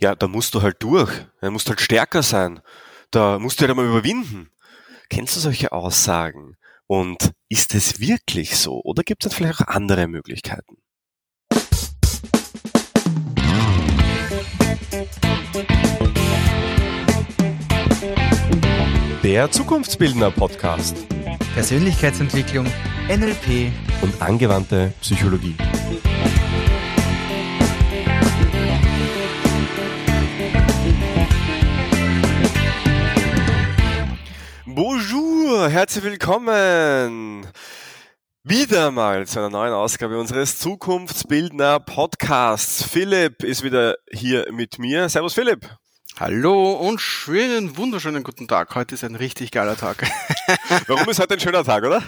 ja, da musst du halt durch, da musst halt stärker sein, da musst du halt einmal überwinden. Kennst du solche Aussagen? Und ist es wirklich so? Oder gibt es vielleicht auch andere Möglichkeiten? Der Zukunftsbildner Podcast. Persönlichkeitsentwicklung, NLP und angewandte Psychologie. Bonjour, herzlich willkommen. Wieder mal zu einer neuen Ausgabe unseres Zukunftsbildner Podcasts. Philipp ist wieder hier mit mir. Servus Philipp. Hallo und schönen, wunderschönen guten Tag. Heute ist ein richtig geiler Tag. Warum ist heute ein schöner Tag, oder?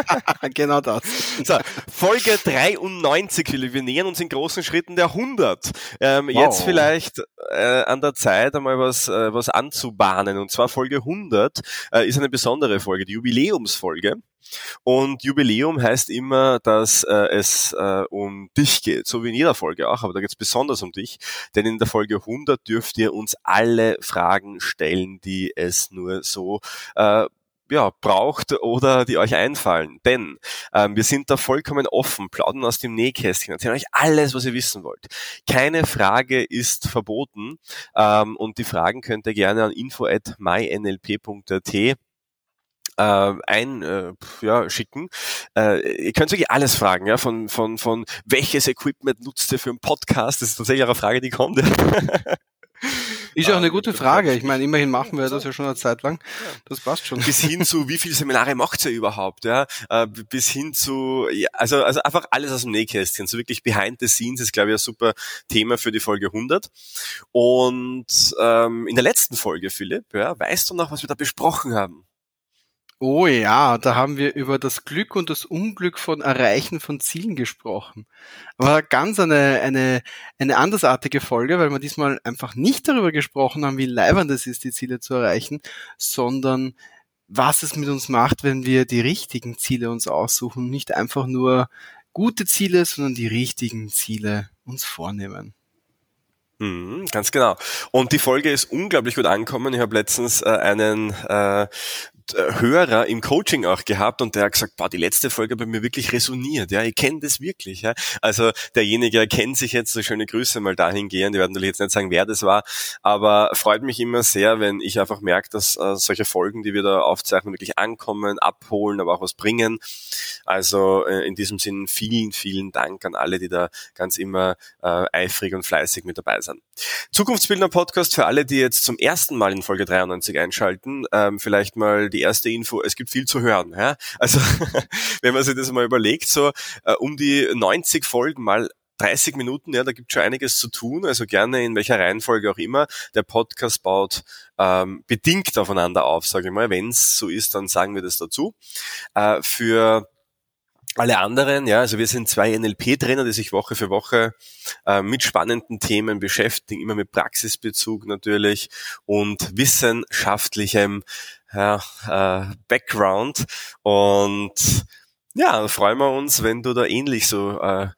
genau das. So, Folge 93, Philipp. Wir nähern uns in großen Schritten der 100. Ähm, wow. Jetzt vielleicht äh, an der Zeit, einmal was, äh, was anzubahnen. Und zwar Folge 100 äh, ist eine besondere Folge, die Jubiläumsfolge. Und Jubiläum heißt immer, dass äh, es äh, um dich geht, so wie in jeder Folge auch, aber da geht es besonders um dich, denn in der Folge 100 dürft ihr uns alle Fragen stellen, die es nur so äh, ja, braucht oder die euch einfallen. Denn ähm, wir sind da vollkommen offen, plaudern aus dem Nähkästchen, erzählen euch alles, was ihr wissen wollt. Keine Frage ist verboten ähm, und die Fragen könnt ihr gerne an info.mynlp.at äh, ein äh, ja, schicken. Äh, ihr könnt wirklich alles fragen, ja, von, von, von welches Equipment nutzt ihr für einen Podcast? Das ist tatsächlich eine Frage, die kommt. Ist ja auch eine gute Frage. Ich meine, immerhin machen wir das ja schon eine Zeit lang. Das passt schon. Bis hin zu, wie viele Seminare macht ihr überhaupt? Ja? Äh, bis hin zu, ja, also, also einfach alles aus dem Nähkästchen. So wirklich behind the scenes ist, glaube ich, ein super Thema für die Folge 100. Und ähm, in der letzten Folge, Philipp, ja, weißt du noch, was wir da besprochen haben? Oh ja, da haben wir über das Glück und das Unglück von Erreichen von Zielen gesprochen. Aber ganz eine, eine, eine andersartige Folge, weil wir diesmal einfach nicht darüber gesprochen haben, wie leibend es ist, die Ziele zu erreichen, sondern was es mit uns macht, wenn wir die richtigen Ziele uns aussuchen, nicht einfach nur gute Ziele, sondern die richtigen Ziele uns vornehmen. Mhm, ganz genau. Und die Folge ist unglaublich gut angekommen. Ich habe letztens äh, einen äh, Hörer im Coaching auch gehabt und der hat gesagt, boah, die letzte Folge bei mir wirklich resoniert. Ja, ich kenne das wirklich. Ja. Also derjenige erkennt sich jetzt, so schöne Grüße mal dahin gehen. Die werden natürlich jetzt nicht sagen, wer das war, aber freut mich immer sehr, wenn ich einfach merke, dass äh, solche Folgen, die wir da aufzeichnen, wirklich ankommen, abholen, aber auch was bringen. Also äh, in diesem Sinn vielen, vielen Dank an alle, die da ganz immer äh, eifrig und fleißig mit dabei sind. Zukunftsbildner Podcast für alle, die jetzt zum ersten Mal in Folge 93 einschalten, ähm, vielleicht mal die erste Info, es gibt viel zu hören. Ja? Also wenn man sich das mal überlegt, so äh, um die 90 Folgen mal 30 Minuten, ja, da gibt schon einiges zu tun, also gerne in welcher Reihenfolge auch immer. Der Podcast baut ähm, bedingt aufeinander auf, sage ich mal. Wenn es so ist, dann sagen wir das dazu. Äh, für alle anderen, ja, also wir sind zwei NLP-Trainer, die sich Woche für Woche äh, mit spannenden Themen beschäftigen, immer mit Praxisbezug natürlich und wissenschaftlichem ja, äh, Background. Und ja, freuen wir uns, wenn du da ähnlich so äh,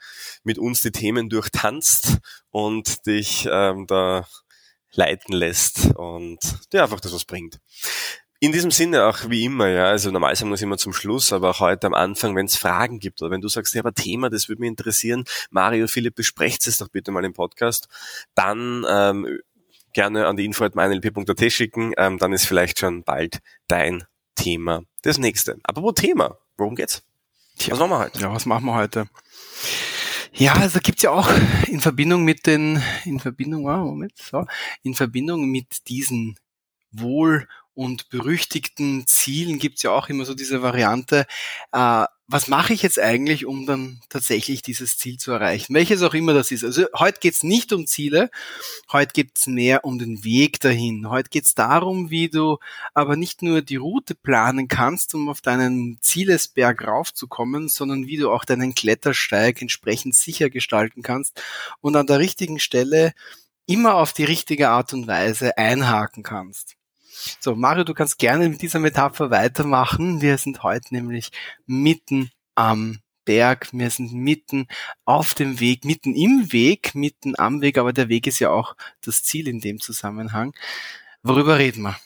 mit uns die Themen durchtanzt und dich ähm, da leiten lässt und dir einfach das was bringt. In diesem Sinne auch wie immer, ja, also normal sagen wir es immer zum Schluss, aber auch heute am Anfang, wenn es Fragen gibt oder wenn du sagst, ja, aber Thema, das würde mich interessieren, Mario, Philipp, besprecht es doch bitte mal im Podcast, dann ähm, gerne an die info.meinlp.at schicken, ähm, dann ist vielleicht schon bald dein Thema das nächste. Aber wo Thema? Worum geht's? Tja, was machen wir heute? Ja, was machen wir heute? Ja, also gibt's ja auch in Verbindung mit den, in Verbindung, wow, Moment, so, in Verbindung mit diesen Wohl- und berüchtigten Zielen gibt's ja auch immer so diese Variante, äh, was mache ich jetzt eigentlich, um dann tatsächlich dieses Ziel zu erreichen? Welches auch immer das ist. Also heute geht's nicht um Ziele, heute geht's mehr um den Weg dahin. Heute geht's darum, wie du aber nicht nur die Route planen kannst, um auf deinen Zielesberg raufzukommen, sondern wie du auch deinen Klettersteig entsprechend sicher gestalten kannst und an der richtigen Stelle immer auf die richtige Art und Weise einhaken kannst. So, Mario, du kannst gerne mit dieser Metapher weitermachen. Wir sind heute nämlich mitten am Berg, wir sind mitten auf dem Weg, mitten im Weg, mitten am Weg, aber der Weg ist ja auch das Ziel in dem Zusammenhang. Worüber reden wir?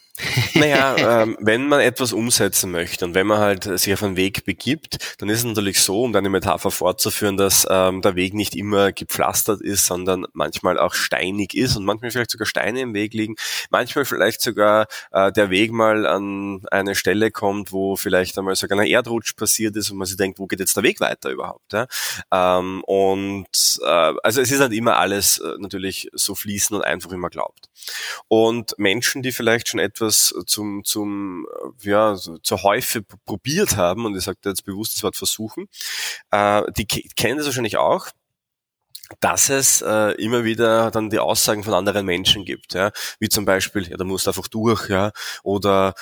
Naja, ähm, wenn man etwas umsetzen möchte und wenn man halt sich auf einen Weg begibt, dann ist es natürlich so, um deine Metapher fortzuführen, dass ähm, der Weg nicht immer gepflastert ist, sondern manchmal auch steinig ist und manchmal vielleicht sogar Steine im Weg liegen, manchmal vielleicht sogar äh, der Weg mal an eine Stelle kommt, wo vielleicht einmal sogar ein Erdrutsch passiert ist und man sich denkt, wo geht jetzt der Weg weiter überhaupt? Ja? Ähm, und äh, also es ist halt immer alles äh, natürlich so fließend und einfach, wie man glaubt. Und Menschen, die vielleicht schon etwas etwas zum, zum, ja, zur Häufe probiert haben, und ich sage jetzt bewusst das Wort versuchen, äh, die kennen das wahrscheinlich auch, dass es äh, immer wieder dann die Aussagen von anderen Menschen gibt, ja, wie zum Beispiel, ja, da musst du einfach durch, ja, oder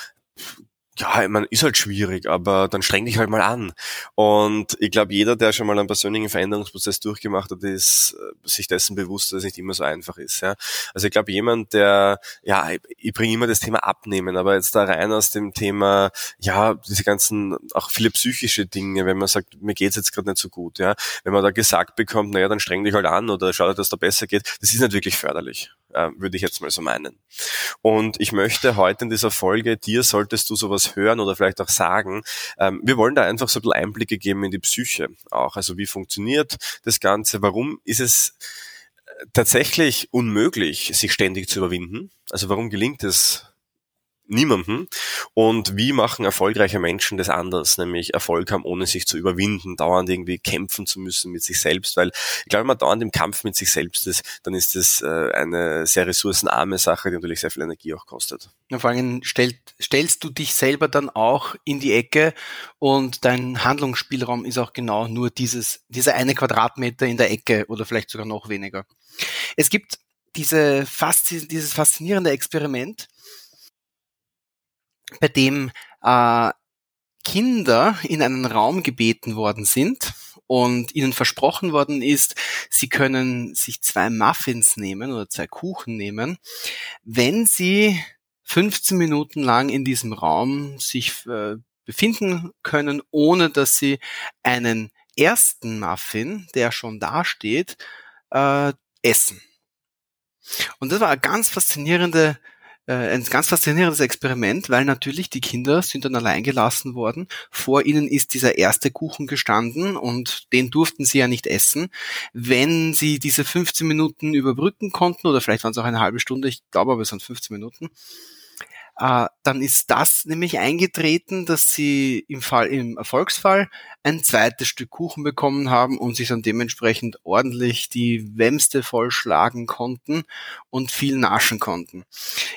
ja, meine, ist halt schwierig, aber dann streng dich halt mal an. Und ich glaube, jeder, der schon mal einen persönlichen Veränderungsprozess durchgemacht hat, ist äh, sich dessen bewusst, dass es nicht immer so einfach ist. Ja? Also ich glaube, jemand, der, ja, ich, ich bringe immer das Thema Abnehmen, aber jetzt da rein aus dem Thema, ja, diese ganzen, auch viele psychische Dinge, wenn man sagt, mir geht's jetzt gerade nicht so gut, ja, wenn man da gesagt bekommt, naja, dann streng dich halt an oder schau, dass da besser geht, das ist nicht wirklich förderlich äh, würde ich jetzt mal so meinen. Und ich möchte heute in dieser Folge, dir solltest du sowas hören oder vielleicht auch sagen, ähm, wir wollen da einfach so ein bisschen Einblicke geben in die Psyche auch. Also wie funktioniert das Ganze? Warum ist es äh, tatsächlich unmöglich, sich ständig zu überwinden? Also warum gelingt es niemanden. Und wie machen erfolgreiche Menschen das anders, nämlich Erfolg haben, ohne sich zu überwinden, dauernd irgendwie kämpfen zu müssen mit sich selbst, weil ich glaube, wenn man dauernd im Kampf mit sich selbst ist, dann ist das äh, eine sehr ressourcenarme Sache, die natürlich sehr viel Energie auch kostet. Ja, vor allem stellt, stellst du dich selber dann auch in die Ecke und dein Handlungsspielraum ist auch genau nur dieses, dieser eine Quadratmeter in der Ecke oder vielleicht sogar noch weniger. Es gibt diese dieses faszinierende Experiment, bei dem äh, Kinder in einen Raum gebeten worden sind und ihnen versprochen worden ist, sie können sich zwei Muffins nehmen oder zwei Kuchen nehmen, wenn sie 15 Minuten lang in diesem Raum sich äh, befinden können, ohne dass sie einen ersten Muffin, der schon da steht, äh, essen. Und das war eine ganz faszinierende ein ganz faszinierendes Experiment, weil natürlich die Kinder sind dann allein gelassen worden. Vor ihnen ist dieser erste Kuchen gestanden und den durften sie ja nicht essen. Wenn sie diese 15 Minuten überbrücken konnten, oder vielleicht waren es auch eine halbe Stunde, ich glaube aber es waren 15 Minuten, äh, dann ist das nämlich eingetreten, dass sie im Fall, im Erfolgsfall ein zweites Stück Kuchen bekommen haben und sich dann dementsprechend ordentlich die Wämste vollschlagen konnten und viel naschen konnten.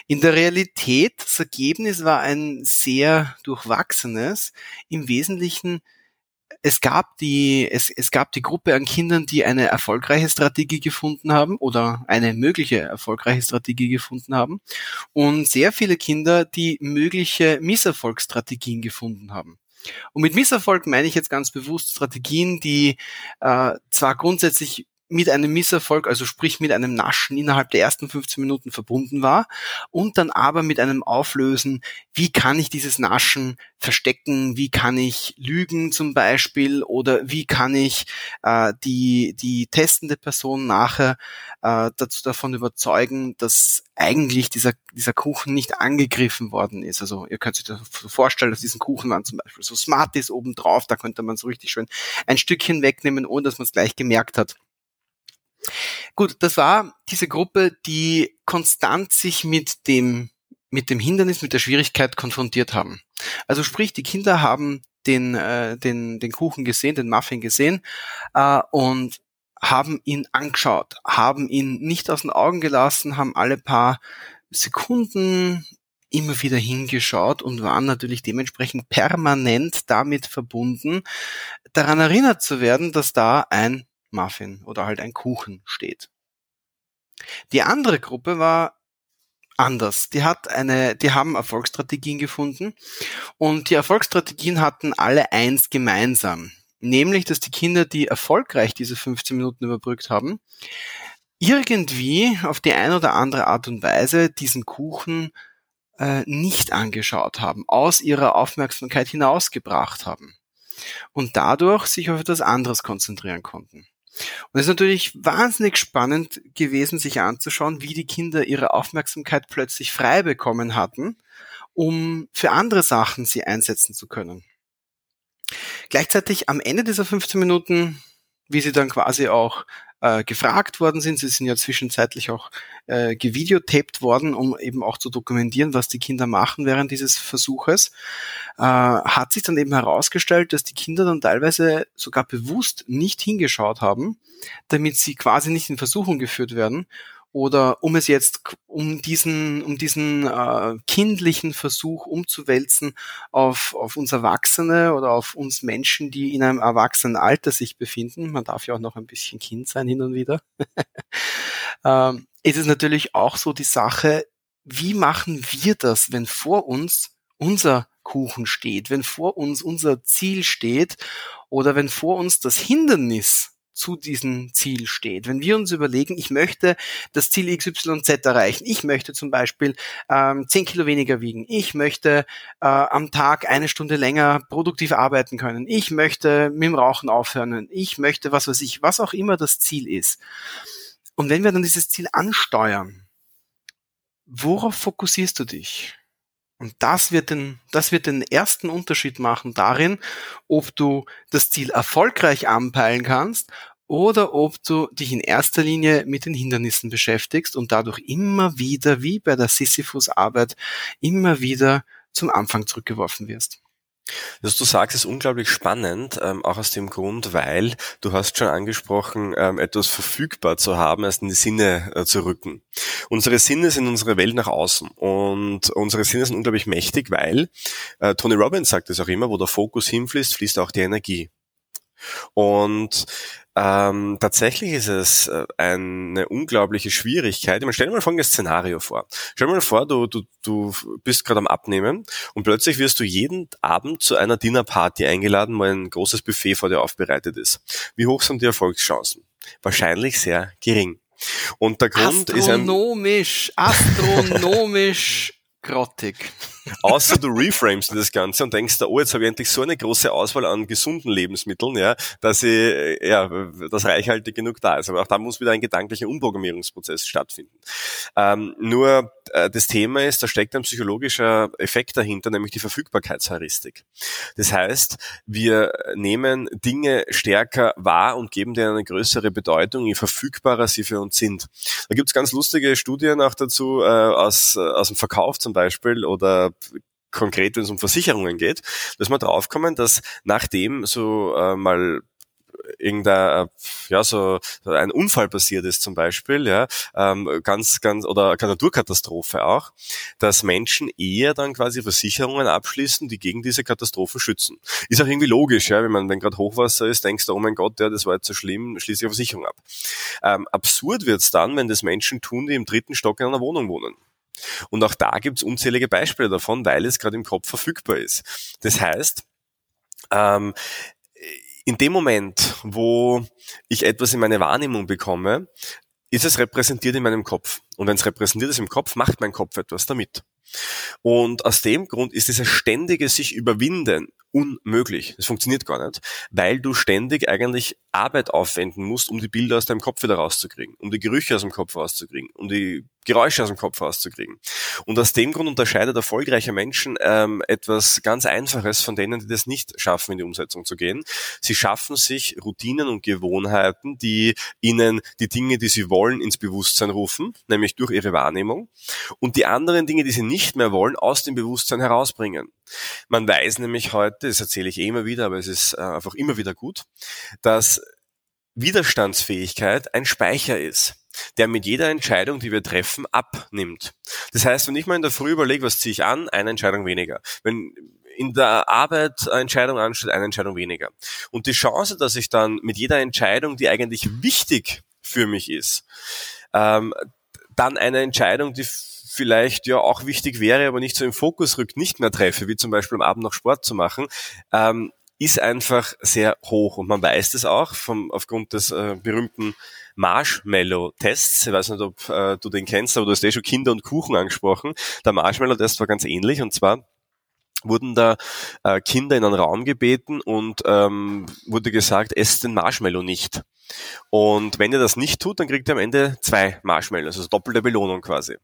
In der Realität, das Ergebnis war ein sehr durchwachsenes, im Wesentlichen es gab die, es, es gab die Gruppe an Kindern, die eine erfolgreiche Strategie gefunden haben oder eine mögliche erfolgreiche Strategie gefunden haben und sehr viele Kinder, die mögliche Misserfolgsstrategien gefunden haben. Und mit Misserfolg meine ich jetzt ganz bewusst Strategien, die äh, zwar grundsätzlich mit einem Misserfolg, also sprich mit einem Naschen innerhalb der ersten 15 Minuten verbunden war und dann aber mit einem Auflösen, wie kann ich dieses Naschen verstecken, wie kann ich lügen zum Beispiel oder wie kann ich äh, die, die testende Person nachher äh, dazu davon überzeugen, dass eigentlich dieser, dieser Kuchen nicht angegriffen worden ist. Also ihr könnt euch das vorstellen, dass diesen Kuchen waren zum Beispiel so Smarties oben drauf, da könnte man so richtig schön ein Stückchen wegnehmen, ohne dass man es gleich gemerkt hat. Gut, das war diese Gruppe, die konstant sich mit dem, mit dem Hindernis, mit der Schwierigkeit konfrontiert haben. Also sprich, die Kinder haben den, äh, den, den Kuchen gesehen, den Muffin gesehen äh, und haben ihn angeschaut, haben ihn nicht aus den Augen gelassen, haben alle paar Sekunden immer wieder hingeschaut und waren natürlich dementsprechend permanent damit verbunden, daran erinnert zu werden, dass da ein Muffin oder halt ein Kuchen steht. Die andere Gruppe war anders. Die hat eine, die haben Erfolgsstrategien gefunden und die Erfolgsstrategien hatten alle eins gemeinsam. Nämlich, dass die Kinder, die erfolgreich diese 15 Minuten überbrückt haben, irgendwie auf die eine oder andere Art und Weise diesen Kuchen äh, nicht angeschaut haben, aus ihrer Aufmerksamkeit hinausgebracht haben. und dadurch sich auf etwas anderes konzentrieren konnten. Und es ist natürlich wahnsinnig spannend gewesen, sich anzuschauen, wie die Kinder ihre Aufmerksamkeit plötzlich frei bekommen hatten, um für andere Sachen sie einsetzen zu können. Gleichzeitig am Ende dieser 15 Minuten, wie sie dann quasi auch äh, gefragt worden sind. Sie sind ja zwischenzeitlich auch äh, gevideotaped worden, um eben auch zu dokumentieren, was die Kinder machen während dieses Versuches. Äh, hat sich dann eben herausgestellt, dass die Kinder dann teilweise sogar bewusst nicht hingeschaut haben, damit sie quasi nicht in Versuchung geführt werden oder um es jetzt, um diesen, um diesen äh, kindlichen Versuch umzuwälzen auf, auf uns Erwachsene oder auf uns Menschen, die in einem erwachsenen Alter sich befinden, man darf ja auch noch ein bisschen Kind sein hin und wieder, ähm, ist es natürlich auch so die Sache, wie machen wir das, wenn vor uns unser Kuchen steht, wenn vor uns unser Ziel steht oder wenn vor uns das Hindernis zu diesem Ziel steht. Wenn wir uns überlegen, ich möchte das Ziel XYZ erreichen, ich möchte zum Beispiel ähm, 10 Kilo weniger wiegen, ich möchte äh, am Tag eine Stunde länger produktiv arbeiten können, ich möchte mit dem Rauchen aufhören, ich möchte was weiß ich, was auch immer das Ziel ist. Und wenn wir dann dieses Ziel ansteuern, worauf fokussierst du dich? Und das wird den, das wird den ersten Unterschied machen darin, ob du das Ziel erfolgreich anpeilen kannst oder ob du dich in erster Linie mit den Hindernissen beschäftigst und dadurch immer wieder, wie bei der Sisyphus-Arbeit, immer wieder zum Anfang zurückgeworfen wirst. Was du sagst, ist unglaublich spannend, ähm, auch aus dem Grund, weil du hast schon angesprochen, ähm, etwas verfügbar zu haben, erst in die Sinne äh, zu rücken. Unsere Sinne sind unsere Welt nach außen und unsere Sinne sind unglaublich mächtig, weil äh, Tony Robbins sagt es auch immer, wo der Fokus hinfließt, fließt auch die Energie. Und ähm, tatsächlich ist es äh, eine unglaubliche Schwierigkeit. Ich meine, stell dir mal folgendes Szenario vor. Stell dir mal vor, du, du, du bist gerade am Abnehmen und plötzlich wirst du jeden Abend zu einer Dinnerparty eingeladen, wo ein großes Buffet vor dir aufbereitet ist. Wie hoch sind die Erfolgschancen? Wahrscheinlich sehr gering. Und der Grund ist ein... Astronomisch, astronomisch grottig. Außer du reframest das Ganze und denkst, oh, jetzt habe ich endlich so eine große Auswahl an gesunden Lebensmitteln, ja, dass ich, ja, das reichhaltig genug da ist. Aber auch da muss wieder ein gedanklicher Umprogrammierungsprozess stattfinden. Ähm, nur äh, das Thema ist, da steckt ein psychologischer Effekt dahinter, nämlich die Verfügbarkeitsheuristik. Das heißt, wir nehmen Dinge stärker wahr und geben denen eine größere Bedeutung, je verfügbarer sie für uns sind. Da gibt's ganz lustige Studien auch dazu äh, aus, aus dem Verkauf zum Beispiel oder konkret, wenn es um Versicherungen geht, dass wir draufkommen, dass nachdem so äh, mal irgendein, ja, so ein Unfall passiert ist zum Beispiel, ja, ähm, ganz, ganz, oder eine Naturkatastrophe auch, dass Menschen eher dann quasi Versicherungen abschließen, die gegen diese Katastrophen schützen. Ist auch irgendwie logisch, ja, wenn man, wenn gerade Hochwasser ist, denkst du, oh mein Gott, ja, das war jetzt so schlimm, schließe ich eine Versicherung ab. Ähm, absurd wird's dann, wenn das Menschen tun, die im dritten Stock in einer Wohnung wohnen. Und auch da gibt's unzählige Beispiele davon, weil es gerade im Kopf verfügbar ist. Das heißt, ähm, in dem Moment, wo ich etwas in meine Wahrnehmung bekomme, ist es repräsentiert in meinem Kopf. Und wenn es repräsentiert ist im Kopf, macht mein Kopf etwas damit. Und aus dem Grund ist dieses ständige sich überwinden unmöglich. Das funktioniert gar nicht, weil du ständig eigentlich Arbeit aufwenden musst, um die Bilder aus deinem Kopf wieder rauszukriegen, um die Gerüche aus dem Kopf rauszukriegen, um die Geräusche aus dem Kopf rauszukriegen. Und aus dem Grund unterscheidet erfolgreiche Menschen ähm, etwas ganz Einfaches von denen, die das nicht schaffen, in die Umsetzung zu gehen. Sie schaffen sich Routinen und Gewohnheiten, die ihnen die Dinge, die sie wollen, ins Bewusstsein rufen, nämlich durch ihre Wahrnehmung, und die anderen Dinge, die sie nicht mehr wollen, aus dem Bewusstsein herausbringen. Man weiß nämlich heute, das erzähle ich eh immer wieder, aber es ist äh, einfach immer wieder gut, dass Widerstandsfähigkeit ein Speicher ist, der mit jeder Entscheidung, die wir treffen, abnimmt. Das heißt, wenn ich mal in der Früh überlege, was ziehe ich an, eine Entscheidung weniger. Wenn in der Arbeit eine Entscheidung ansteht, eine Entscheidung weniger. Und die Chance, dass ich dann mit jeder Entscheidung, die eigentlich wichtig für mich ist, ähm, dann eine Entscheidung, die vielleicht ja auch wichtig wäre, aber nicht so im Fokus rückt, nicht mehr treffe, wie zum Beispiel am Abend noch Sport zu machen, ähm, ist einfach sehr hoch. Und man weiß das auch vom, aufgrund des äh, berühmten Marshmallow-Tests. Ich weiß nicht, ob äh, du den kennst, aber du hast eh schon Kinder und Kuchen angesprochen. Der Marshmallow-Test war ganz ähnlich und zwar wurden da äh, Kinder in einen Raum gebeten und ähm, wurde gesagt, esst den Marshmallow nicht. Und wenn ihr das nicht tut, dann kriegt ihr am Ende zwei Marshmallows, also doppelte Belohnung quasi.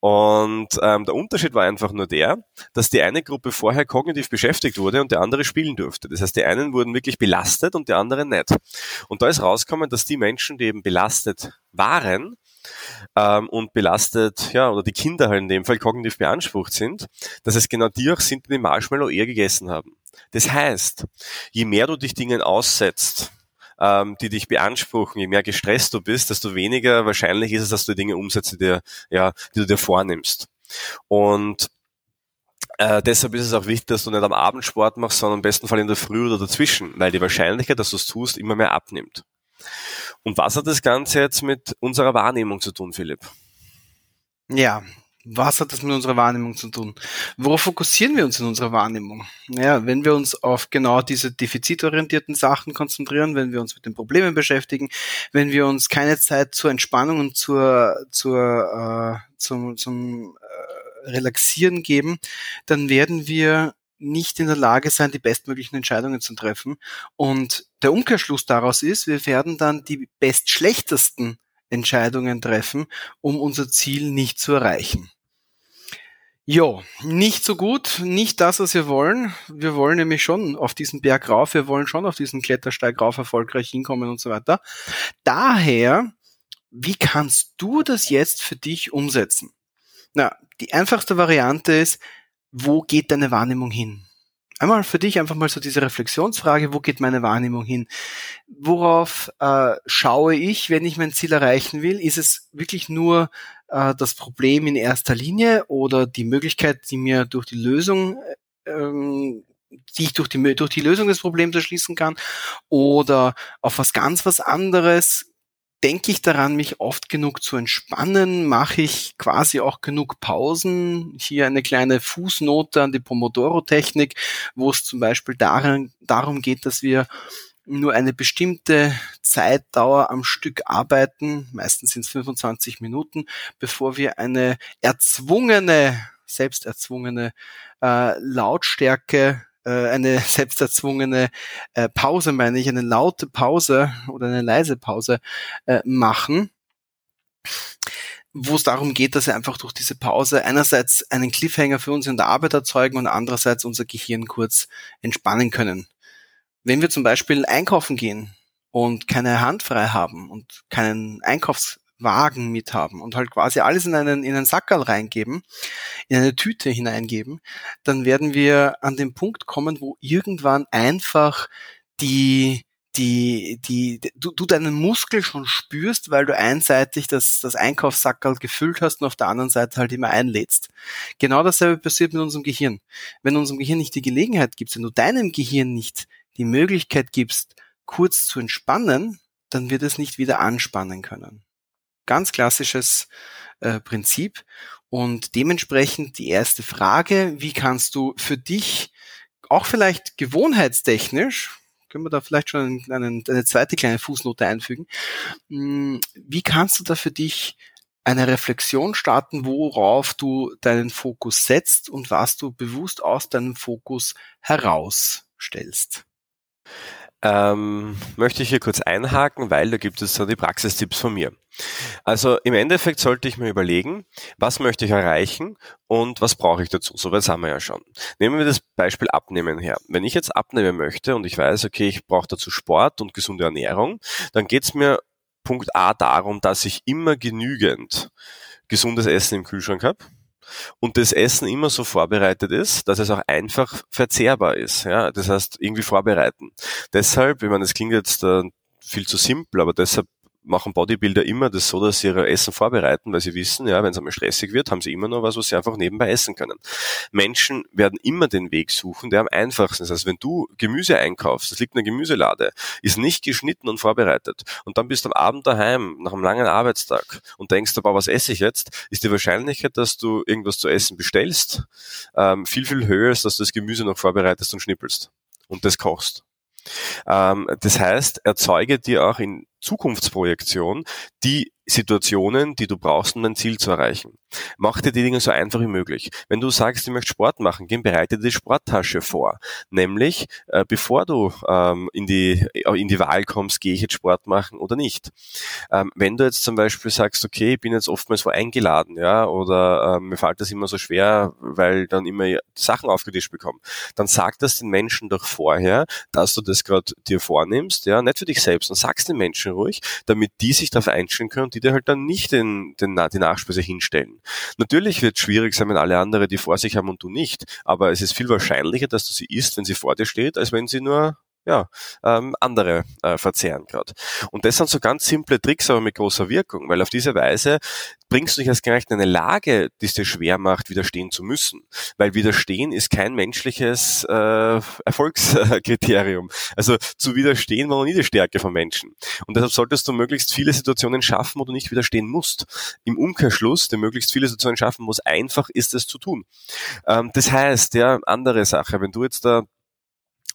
Und ähm, der Unterschied war einfach nur der, dass die eine Gruppe vorher kognitiv beschäftigt wurde und der andere spielen durfte. Das heißt, die einen wurden wirklich belastet und die anderen nicht. Und da ist rausgekommen, dass die Menschen, die eben belastet waren, ähm, und belastet, ja, oder die Kinder halt in dem Fall kognitiv beansprucht sind, dass es genau die auch sind, die Marshmallow eher gegessen haben. Das heißt, je mehr du dich Dingen aussetzt, ähm, die dich beanspruchen, je mehr gestresst du bist, desto weniger wahrscheinlich ist es, dass du Dinge umsetzt, die, ja, die du dir vornimmst. Und äh, deshalb ist es auch wichtig, dass du nicht am Abend Sport machst, sondern im besten Fall in der Früh oder dazwischen, weil die Wahrscheinlichkeit, dass du es tust, immer mehr abnimmt. Und was hat das Ganze jetzt mit unserer Wahrnehmung zu tun, Philipp? Ja, was hat das mit unserer Wahrnehmung zu tun? Worauf fokussieren wir uns in unserer Wahrnehmung? Ja, wenn wir uns auf genau diese defizitorientierten Sachen konzentrieren, wenn wir uns mit den Problemen beschäftigen, wenn wir uns keine Zeit zur Entspannung und zur, zur, äh, zum, zum äh, Relaxieren geben, dann werden wir nicht in der Lage sein, die bestmöglichen Entscheidungen zu treffen. Und der Umkehrschluss daraus ist, wir werden dann die bestschlechtesten Entscheidungen treffen, um unser Ziel nicht zu erreichen. Jo, nicht so gut, nicht das, was wir wollen. Wir wollen nämlich schon auf diesen Berg rauf, wir wollen schon auf diesen Klettersteig rauf erfolgreich hinkommen und so weiter. Daher, wie kannst du das jetzt für dich umsetzen? Na, die einfachste Variante ist, wo geht deine Wahrnehmung hin? Einmal für dich einfach mal so diese Reflexionsfrage, wo geht meine Wahrnehmung hin? Worauf äh, schaue ich, wenn ich mein Ziel erreichen will? Ist es wirklich nur äh, das Problem in erster Linie oder die Möglichkeit, die mir durch die Lösung ähm, die ich durch die, durch die Lösung des Problems erschließen kann oder auf was ganz was anderes denke ich daran, mich oft genug zu entspannen? Mache ich quasi auch genug Pausen? Hier eine kleine Fußnote an die Pomodoro-Technik, wo es zum Beispiel daran, darum geht, dass wir nur eine bestimmte Zeitdauer am Stück arbeiten, meistens sind es 25 Minuten, bevor wir eine erzwungene, selbst erzwungene äh, Lautstärke äh, eine selbsterzwungene äh, Pause, meine ich, eine laute Pause oder eine leise Pause äh, machen wo es darum geht, dass wir einfach durch diese Pause einerseits einen Cliffhanger für uns in der Arbeit erzeugen und andererseits unser Gehirn kurz entspannen können. Wenn wir zum Beispiel einkaufen gehen und keine Hand frei haben und keinen Einkaufs Wagen mithaben und halt quasi alles in einen, in einen Sackerl reingeben, in eine Tüte hineingeben, dann werden wir an den Punkt kommen, wo irgendwann einfach die, die, die, du, du deinen Muskel schon spürst, weil du einseitig das, das Einkaufssackerl gefüllt hast und auf der anderen Seite halt immer einlädst. Genau dasselbe passiert mit unserem Gehirn. Wenn du unserem Gehirn nicht die Gelegenheit gibst, wenn du deinem Gehirn nicht die Möglichkeit gibst, kurz zu entspannen, dann wird es nicht wieder anspannen können. Ganz klassisches äh, Prinzip. Und dementsprechend die erste Frage, wie kannst du für dich auch vielleicht gewohnheitstechnisch, können wir da vielleicht schon einen, eine zweite kleine Fußnote einfügen, hm, wie kannst du da für dich eine Reflexion starten, worauf du deinen Fokus setzt und was du bewusst aus deinem Fokus herausstellst? Ähm, möchte ich hier kurz einhaken, weil da gibt es so die Praxistipps von mir. Also im Endeffekt sollte ich mir überlegen, was möchte ich erreichen und was brauche ich dazu. So weit haben wir ja schon. Nehmen wir das Beispiel Abnehmen her. Wenn ich jetzt abnehmen möchte und ich weiß, okay, ich brauche dazu Sport und gesunde Ernährung, dann geht es mir Punkt A darum, dass ich immer genügend gesundes Essen im Kühlschrank habe und das Essen immer so vorbereitet ist, dass es auch einfach verzehrbar ist. Ja, das heißt irgendwie vorbereiten. Deshalb, ich meine, das klingt jetzt äh, viel zu simpel, aber deshalb machen Bodybuilder immer das so, dass sie ihre Essen vorbereiten, weil sie wissen, ja, wenn es einmal stressig wird, haben sie immer noch was, was sie einfach nebenbei essen können. Menschen werden immer den Weg suchen, der am einfachsten ist. Also wenn du Gemüse einkaufst, das liegt in der Gemüselade, ist nicht geschnitten und vorbereitet und dann bist du am Abend daheim, nach einem langen Arbeitstag und denkst, aber was esse ich jetzt, ist die Wahrscheinlichkeit, dass du irgendwas zu essen bestellst, ähm, viel, viel höher, als dass du das Gemüse noch vorbereitest und schnippelst und das kochst. Ähm, das heißt, erzeuge dir auch in Zukunftsprojektion die Situationen, die du brauchst, um dein Ziel zu erreichen. Mach dir die Dinge so einfach wie möglich. Wenn du sagst, du möchtest Sport machen, geh bereite dir die Sporttasche vor. Nämlich, äh, bevor du ähm, in, die, äh, in die Wahl kommst, gehe ich jetzt Sport machen oder nicht. Ähm, wenn du jetzt zum Beispiel sagst, okay, ich bin jetzt oftmals wo eingeladen, ja, oder ähm, mir fällt das immer so schwer, weil dann immer Sachen aufgetischt bekomme, dann sag das den Menschen doch vorher, dass du das gerade dir vornimmst, ja, nicht für dich selbst, dann sag's den Menschen ruhig, damit die sich darauf einstellen können die dir halt dann nicht den, den, die Nachspeise hinstellen. Natürlich wird es schwierig sein, wenn alle andere die vor sich haben und du nicht, aber es ist viel wahrscheinlicher, dass du sie isst, wenn sie vor dir steht, als wenn sie nur ja, ähm, andere äh, verzehren gerade. Und das sind so ganz simple Tricks, aber mit großer Wirkung, weil auf diese Weise bringst du dich erst gar nicht in eine Lage, die es dir schwer macht, widerstehen zu müssen. Weil widerstehen ist kein menschliches äh, Erfolgskriterium. Also zu widerstehen war noch nie die Stärke von Menschen. Und deshalb solltest du möglichst viele Situationen schaffen, wo du nicht widerstehen musst. Im Umkehrschluss, dir möglichst viele Situationen schaffen, es einfach ist, es zu tun. Ähm, das heißt, ja, andere Sache, wenn du jetzt da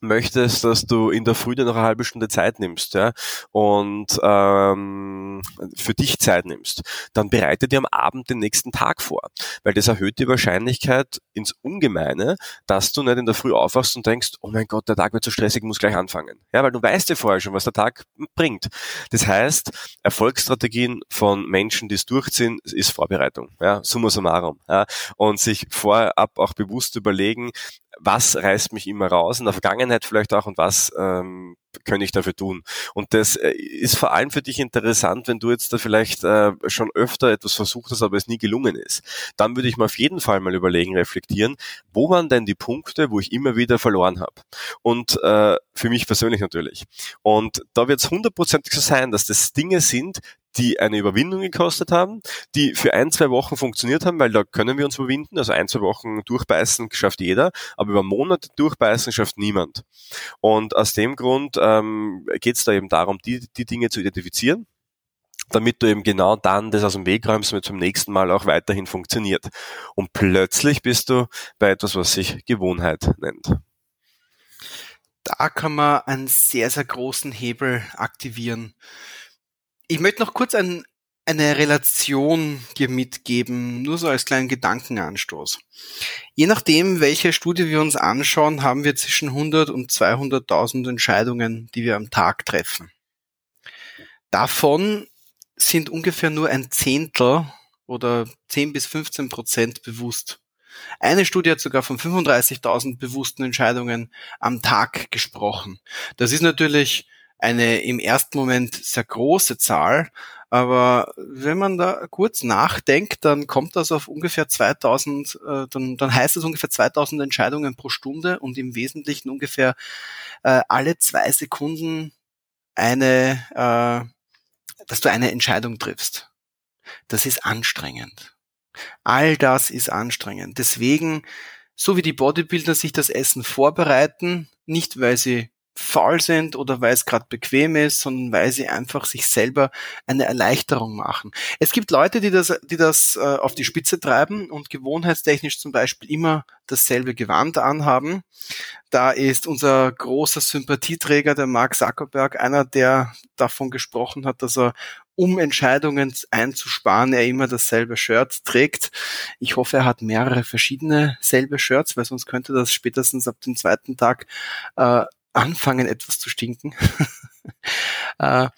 möchtest, dass du in der Früh dir noch eine halbe Stunde Zeit nimmst ja, und ähm, für dich Zeit nimmst, dann bereite dir am Abend den nächsten Tag vor, weil das erhöht die Wahrscheinlichkeit ins Ungemeine, dass du nicht in der Früh aufwachst und denkst, oh mein Gott, der Tag wird so stressig, muss gleich anfangen. Ja, weil du weißt ja vorher schon, was der Tag bringt. Das heißt, Erfolgsstrategien von Menschen, die es durchziehen, ist Vorbereitung, ja, summa summarum, ja, und sich vorab auch bewusst überlegen, was reißt mich immer raus in der Vergangenheit vielleicht auch und was ähm, könnte ich dafür tun. Und das äh, ist vor allem für dich interessant, wenn du jetzt da vielleicht äh, schon öfter etwas versucht hast, aber es nie gelungen ist. Dann würde ich mir auf jeden Fall mal überlegen, reflektieren, wo waren denn die Punkte, wo ich immer wieder verloren habe. Und äh, für mich persönlich natürlich. Und da wird es hundertprozentig so sein, dass das Dinge sind, die eine Überwindung gekostet haben, die für ein, zwei Wochen funktioniert haben, weil da können wir uns überwinden. Also ein, zwei Wochen durchbeißen schafft jeder, aber über Monate durchbeißen schafft niemand. Und aus dem Grund ähm, geht es da eben darum, die, die Dinge zu identifizieren damit du eben genau dann das aus dem Weg räumst, damit es beim nächsten Mal auch weiterhin funktioniert. Und plötzlich bist du bei etwas, was sich Gewohnheit nennt. Da kann man einen sehr, sehr großen Hebel aktivieren. Ich möchte noch kurz ein, eine Relation dir mitgeben, nur so als kleinen Gedankenanstoß. Je nachdem, welche Studie wir uns anschauen, haben wir zwischen 100 und 200.000 Entscheidungen, die wir am Tag treffen. Davon sind ungefähr nur ein Zehntel oder 10 bis 15 Prozent bewusst. Eine Studie hat sogar von 35.000 bewussten Entscheidungen am Tag gesprochen. Das ist natürlich eine im ersten Moment sehr große Zahl, aber wenn man da kurz nachdenkt, dann kommt das auf ungefähr 2000, äh, dann, dann heißt das ungefähr 2000 Entscheidungen pro Stunde und im Wesentlichen ungefähr äh, alle zwei Sekunden eine, äh, dass du eine Entscheidung triffst. Das ist anstrengend. All das ist anstrengend. Deswegen, so wie die Bodybuilder sich das Essen vorbereiten, nicht weil sie faul sind oder weil es gerade bequem ist, sondern weil sie einfach sich selber eine Erleichterung machen. Es gibt Leute, die das, die das äh, auf die Spitze treiben und gewohnheitstechnisch zum Beispiel immer dasselbe Gewand anhaben. Da ist unser großer Sympathieträger, der Mark Zuckerberg, einer, der davon gesprochen hat, dass er um Entscheidungen einzusparen, er immer dasselbe Shirt trägt. Ich hoffe, er hat mehrere verschiedene selbe Shirts, weil sonst könnte das spätestens ab dem zweiten Tag äh, anfangen, etwas zu stinken. äh,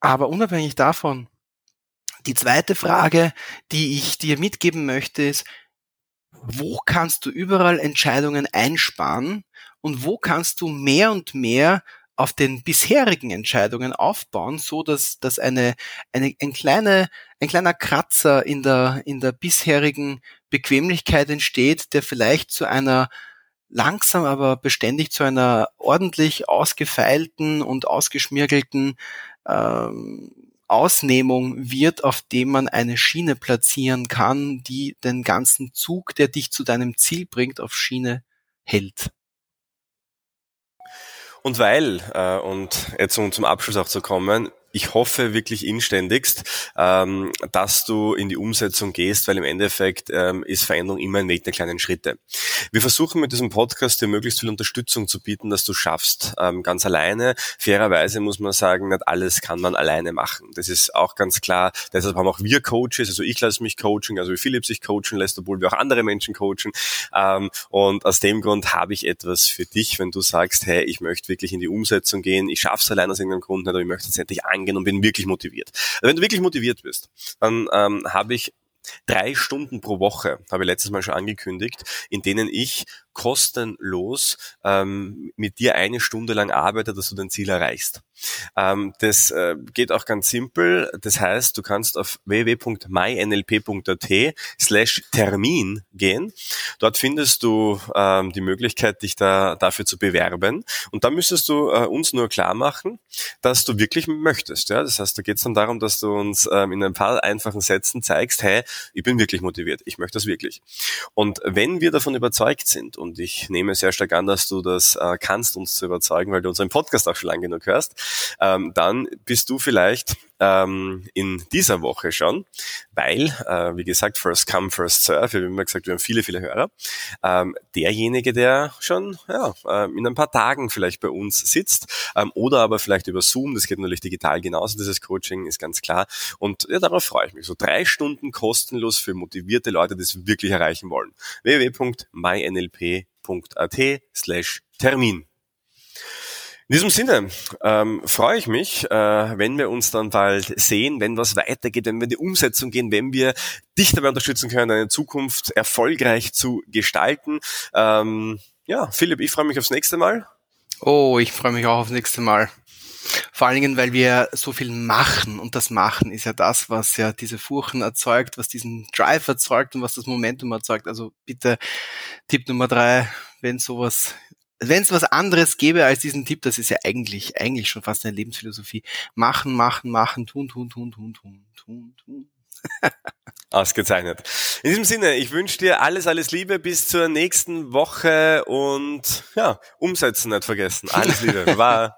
aber unabhängig davon, die zweite Frage, die ich dir mitgeben möchte, ist, wo kannst du überall Entscheidungen einsparen und wo kannst du mehr und mehr auf den bisherigen Entscheidungen aufbauen, so dass, dass eine, eine, ein, kleine, ein kleiner Kratzer in der, in der bisherigen Bequemlichkeit entsteht, der vielleicht zu einer langsam aber beständig zu einer ordentlich ausgefeilten und ausgeschmirgelten ähm, Ausnehmung wird, auf dem man eine Schiene platzieren kann, die den ganzen Zug, der dich zu deinem Ziel bringt, auf Schiene hält. Und weil, äh, und jetzt um zum Abschluss auch zu kommen, ich hoffe wirklich inständigst, ähm, dass du in die Umsetzung gehst, weil im Endeffekt ähm, ist Veränderung immer ein Weg der kleinen Schritte. Wir versuchen mit diesem Podcast dir möglichst viel Unterstützung zu bieten, dass du schaffst. Ähm, ganz alleine, fairerweise muss man sagen, nicht alles kann man alleine machen. Das ist auch ganz klar. Deshalb haben auch wir Coaches, also ich lasse mich coachen, also wie Philipp sich coachen lässt, obwohl wir auch andere Menschen coachen. Ähm, und aus dem Grund habe ich etwas für dich, wenn du sagst, hey, ich möchte wirklich in die Umsetzung gehen, ich schaffe es allein aus irgendeinem Grund nicht, aber ich möchte es endlich angehen und bin wirklich motiviert. Also wenn du wirklich motiviert bist, dann ähm, habe ich drei Stunden pro Woche, habe ich letztes Mal schon angekündigt, in denen ich kostenlos ähm, mit dir eine Stunde lang arbeite, dass du dein Ziel erreichst. Ähm, das äh, geht auch ganz simpel. Das heißt, du kannst auf www.mynlp.at slash Termin gehen. Dort findest du ähm, die Möglichkeit, dich da dafür zu bewerben. Und da müsstest du äh, uns nur klar machen, dass du wirklich möchtest. Ja? Das heißt, da geht es dann darum, dass du uns ähm, in ein paar einfachen Sätzen zeigst, hey, ich bin wirklich motiviert, ich möchte das wirklich. Und wenn wir davon überzeugt sind, und ich nehme sehr stark an, dass du das äh, kannst, uns zu überzeugen, weil du unseren Podcast auch schon lange genug hörst, ähm, dann bist du vielleicht ähm, in dieser Woche schon, weil, äh, wie gesagt, first come, first serve, haben immer gesagt, wir haben viele, viele Hörer, ähm, derjenige, der schon ja, äh, in ein paar Tagen vielleicht bei uns sitzt ähm, oder aber vielleicht über Zoom, das geht natürlich digital genauso, dieses Coaching ist ganz klar und ja, darauf freue ich mich. So drei Stunden kostenlos für motivierte Leute, die es wirklich erreichen wollen. www.mynlp.at slash Termin. In diesem Sinne ähm, freue ich mich, äh, wenn wir uns dann bald sehen, wenn was weitergeht, wenn wir in die Umsetzung gehen, wenn wir dich dabei unterstützen können, deine Zukunft erfolgreich zu gestalten. Ähm, ja, Philipp, ich freue mich aufs nächste Mal. Oh, ich freue mich auch aufs nächste Mal. Vor allen Dingen, weil wir so viel machen und das Machen ist ja das, was ja diese Furchen erzeugt, was diesen Drive erzeugt und was das Momentum erzeugt. Also bitte Tipp Nummer drei, wenn sowas wenn es was anderes gäbe als diesen Tipp, das ist ja eigentlich, eigentlich schon fast eine Lebensphilosophie. Machen, machen, machen, tun, tun, tun, tun, tun, tun, tun. Ausgezeichnet. In diesem Sinne, ich wünsche dir alles, alles Liebe bis zur nächsten Woche und ja, umsetzen nicht vergessen. Alles Liebe. War.